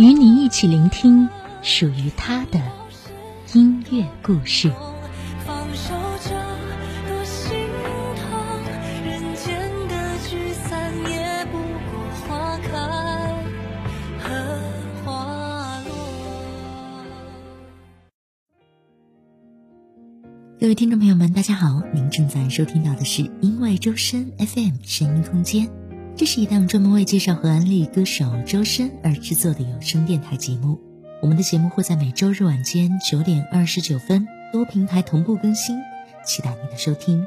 与你一起聆听属于他的音乐故事。各位听众朋友们，大家好，您正在收听到的是因为周深 FM 声音空间。这是一档专门为介绍和安利歌手周深而制作的有声电台节目。我们的节目会在每周日晚间九点二十九分多平台同步更新，期待您的收听。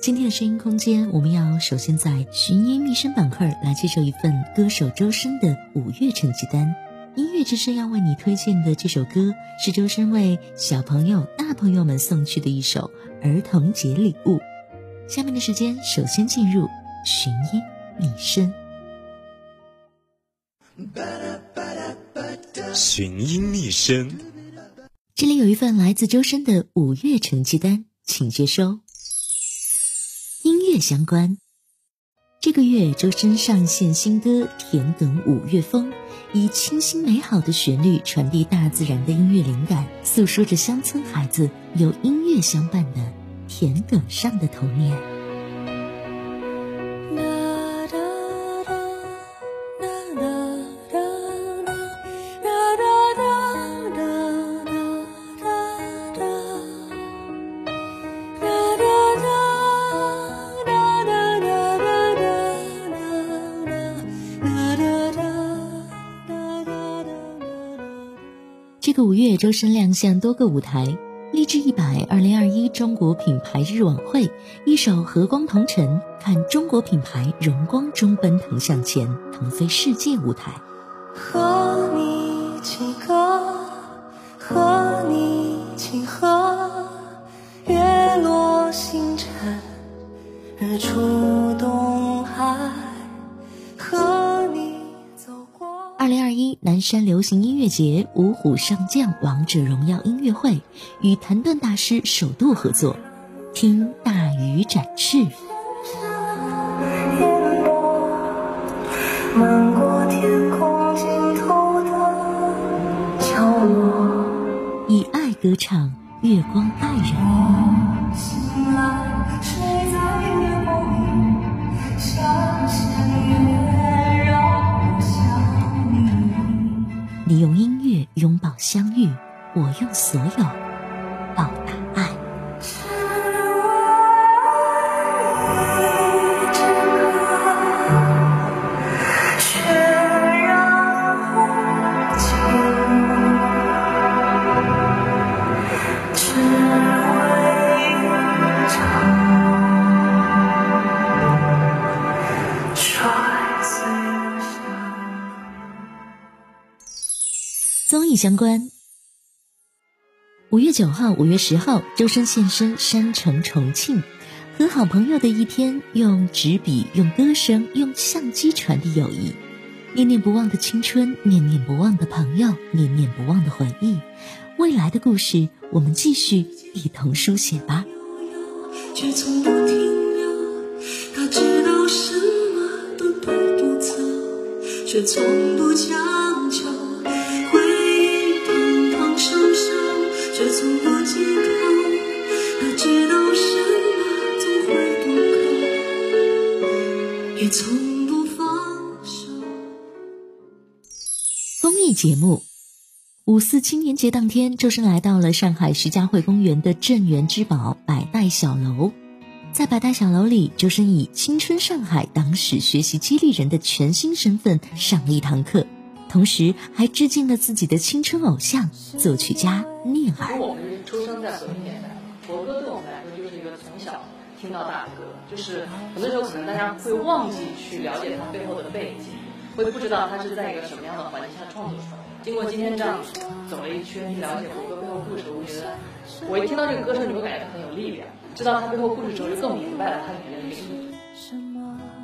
今天的声音空间，我们要首先在寻音觅声板块来接受一份歌手周深的五月成绩单。音乐之声要为你推荐的这首歌是周深为小朋友、大朋友们送去的一首儿童节礼物。下面的时间，首先进入寻音。觅声，寻音觅声。这里有一份来自周深的五月成绩单，请接收。音乐相关，这个月周深上线新歌《田埂五月风》，以清新美好的旋律传递大自然的音乐灵感，诉说着乡村孩子有音乐相伴的田埂上的童年。这个五月，周深亮相多个舞台，励志一百二零二一中国品牌日晚会，一首和光同尘，看中国品牌荣光中奔腾向前，腾飞世界舞台。和南山流行音乐节五虎上将王者荣耀音乐会与谭盾大师首度合作，听大鱼展翅。以爱歌唱，月光爱人。所有报答爱。综艺相关。五月九号、五月十号，周深现身山城重庆，和好朋友的一天，用纸笔、用歌声、用相机传递友谊，念念不忘的青春，念念不忘的朋友，念念不忘的回忆，未来的故事，我们继续一同书写吧。却从不停留，他知道什么都带不走，却从不强节目，五四青年节当天，周深来到了上海徐家汇公园的镇园之宝百代小楼。在百代小楼里，周深以青春上海党史学习激励人的全新身份上了一堂课，同时还致敬了自己的青春偶像作曲家聂耳。我们出生在和平年代，国歌对我们来说就是一个从小听到大的歌，就是很多时候可能大家会忘记去了解它背后的背景，会不知道他是在一个什么样的环境下创作出来的。经过今天这样走了一圈，去了解胡歌背后故事，我觉得我一听到这个歌声，你会感觉很有力量。知道他背后故事之后，就更明白了他里面的意义。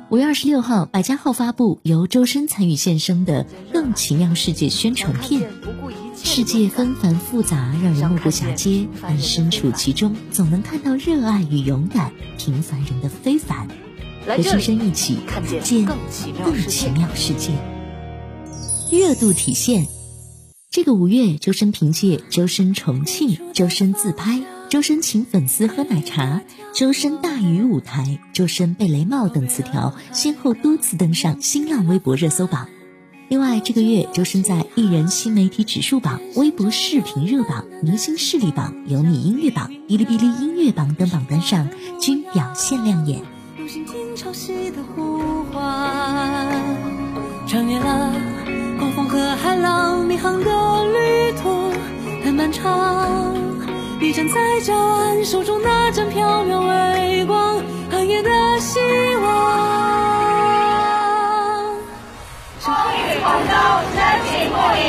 五月二十六号，百家号发布由周深参与献声的《更奇妙世界》宣传片。世界纷繁复杂，让人目不暇接，但身处其中，总能看到热爱与勇敢，平凡人的非凡。和周深一起看见更奇妙世界。热度体现。这个五月，周深凭借《周深重庆》《周深自拍》《周深请粉丝喝奶茶》《周深大鱼舞台》《周深贝雷帽》等词条，先后多次登上新浪微博热搜榜。另外，这个月，周深在艺人新媒体指数榜、微博视频热榜、明星势力榜、有你音乐榜、哔哩哔哩音乐榜等榜单上均表现亮眼。潮汐的呼唤穿越了。狂风和海浪，迷航的旅途很漫长。你站在礁岸，手中那盏飘渺微光，寒夜的希望。风雨同舟，真情不移，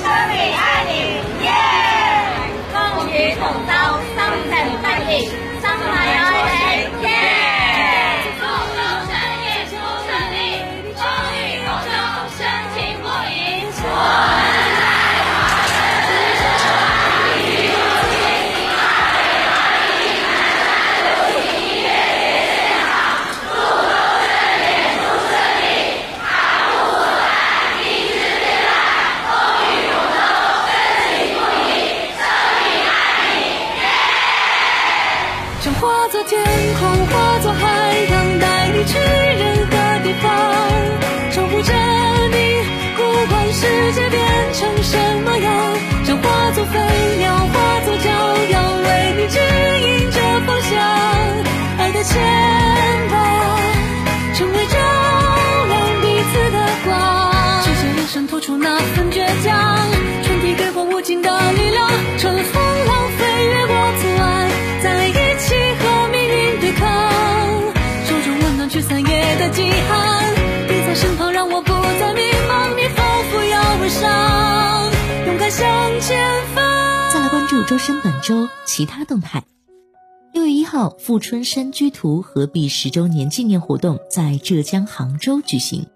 生命爱你，耶！风雨同舟，心情不移，成为照亮彼此的光。生出那份倔强传递给我无尽的力量乘风浪飞过阻碍一起和命运对抗。温暖驱散夜的极寒你在身旁让我不再迷茫勇敢向前方再来关注周深本周其他动态。六月一号，富春山居图合璧十周年纪念活动在浙江杭州举行，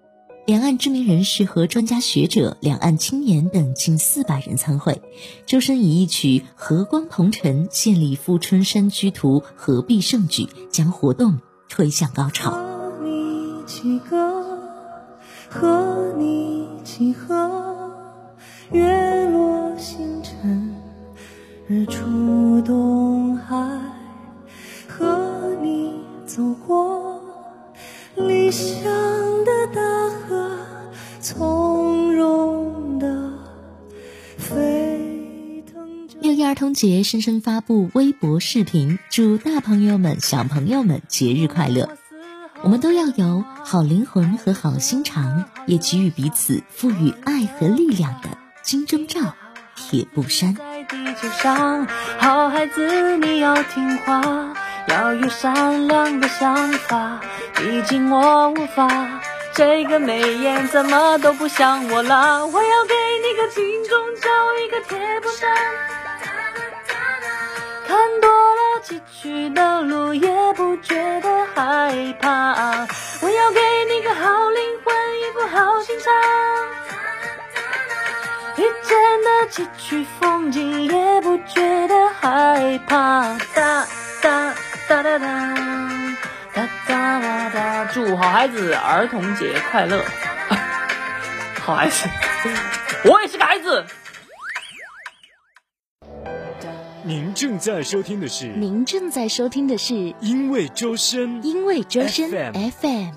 两岸知名人士和专家学者、两岸青年等近四百人参会。周深以一曲《和光同尘》献礼富春山居图合璧盛举，将活动推向高潮。和你起歌，和你起河，月着。六一儿童节，深深发布微博视频，祝大朋友们、小朋友们节日快乐。我们都要有好灵魂和好心肠，也给予彼此赋予爱和力量的金钟罩、铁布衫。在地球上，好孩子，你要听话，要有善良的想法。毕竟我无法，这个眉眼怎么都不像我了。我要给你个金钟罩，一个铁布衫。看多了崎岖的路，也不觉得害怕。我要给你个好灵魂，一副好心肠。遇见的崎岖风景，也不觉得害怕。哒哒哒哒哒，哒哒哒哒。祝好孩子儿童节快乐！好孩子，我也是个孩子。您正在收听的是，您正在收听的是，因为周深，因为周深 FM。FM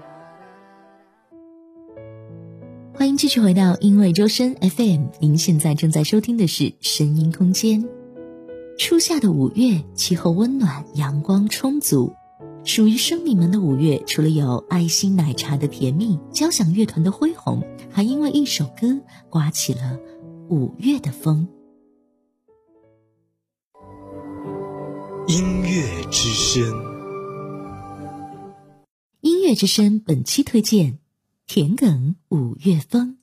欢迎继续回到因为周深 FM，您现在正在收听的是声音空间。初夏的五月，气候温暖，阳光充足，属于生命们的五月，除了有爱心奶茶的甜蜜，交响乐团的恢宏，还因为一首歌刮起了五月的风。音乐之声，音乐之声本期推荐。田埂五月风。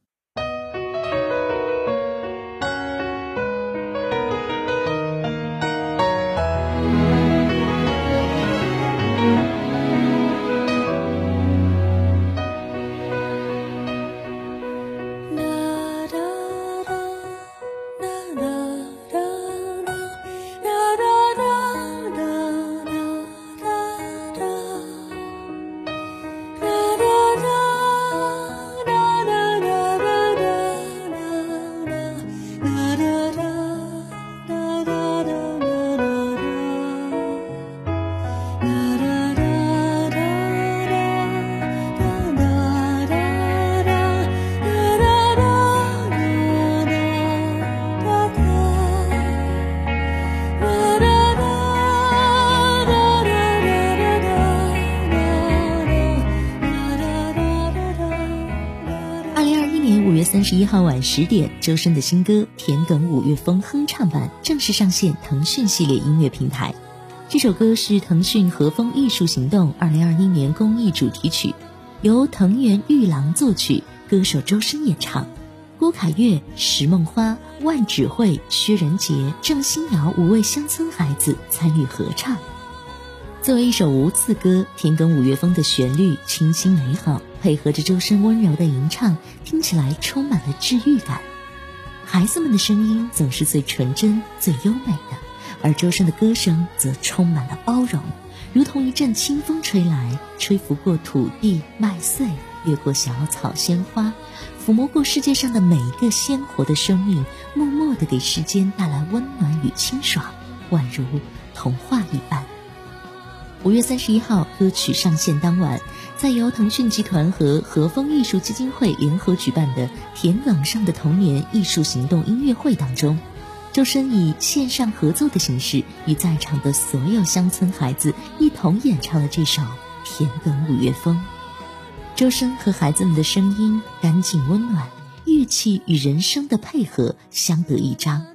号晚十点，周深的新歌《田埂五月风》哼唱版正式上线腾讯系列音乐平台。这首歌是腾讯和风艺术行动二零二一年公益主题曲，由藤原玉郎作曲，歌手周深演唱，郭凯月、石梦花、万芷慧、薛仁杰、郑欣瑶五位乡村孩子参与合唱。作为一首无字歌，《田埂五月风》的旋律清新美好。配合着周深温柔的吟唱，听起来充满了治愈感。孩子们的声音总是最纯真、最优美的，而周深的歌声则充满了包容，如同一阵清风吹来，吹拂过土地麦穗，越过小草鲜花，抚摸过世界上的每一个鲜活的生命，默默地给世间带来温暖与清爽，宛如童话一般。五月三十一号，歌曲上线当晚，在由腾讯集团和和风艺术基金会联合举办的“田埂上的童年”艺术行动音乐会当中，周深以线上合作的形式，与在场的所有乡村孩子一同演唱了这首《田埂五月风》。周深和孩子们的声音干净温暖，乐器与人声的配合相得益彰。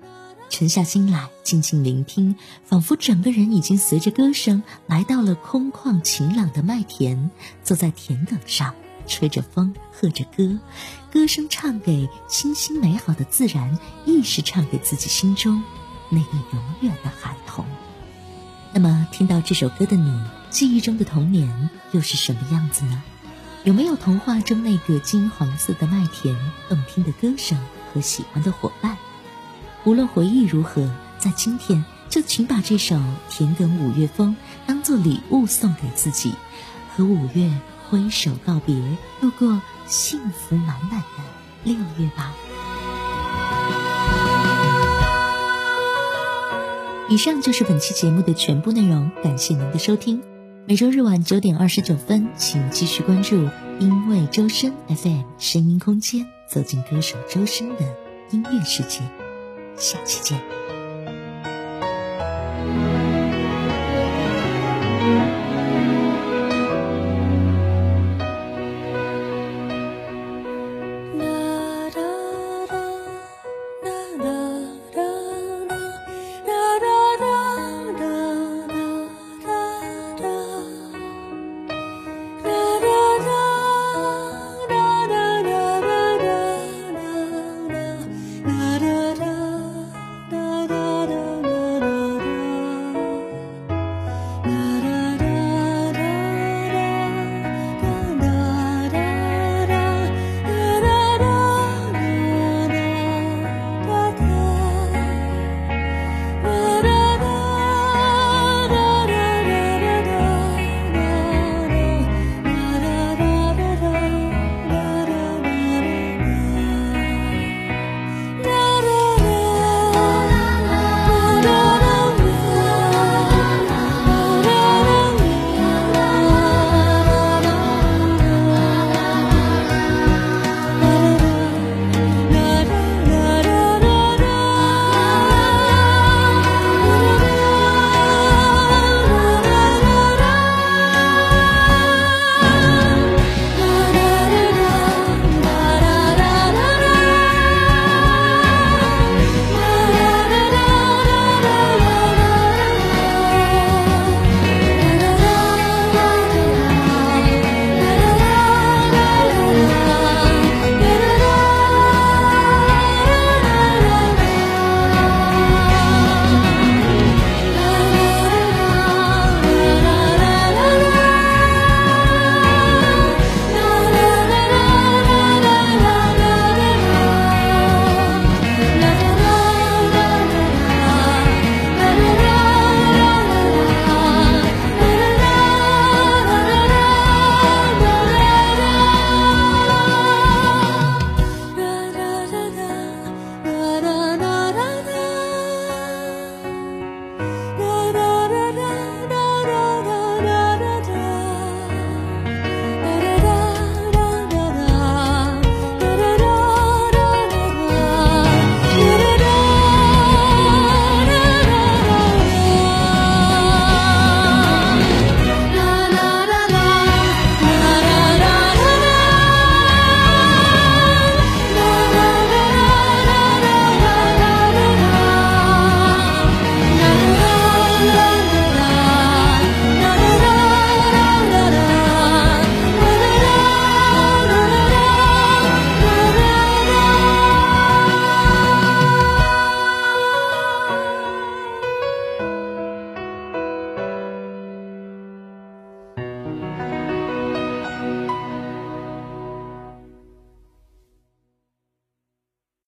沉下心来，静静聆听，仿佛整个人已经随着歌声来到了空旷晴朗的麦田，坐在田埂上，吹着风，和着歌，歌声唱给清新美好的自然，亦是唱给自己心中那个永远的孩童。那么，听到这首歌的你，记忆中的童年又是什么样子呢？有没有童话中那个金黄色的麦田、动听的歌声和喜欢的伙伴？无论回忆如何，在今天就请把这首《田埂五月风》当做礼物送给自己，和五月挥手告别，度过幸福满满的六月吧。以上就是本期节目的全部内容，感谢您的收听。每周日晚九点二十九分，请继续关注“因为周深 FM” 声音空间，走进歌手周深的音乐世界。下期见。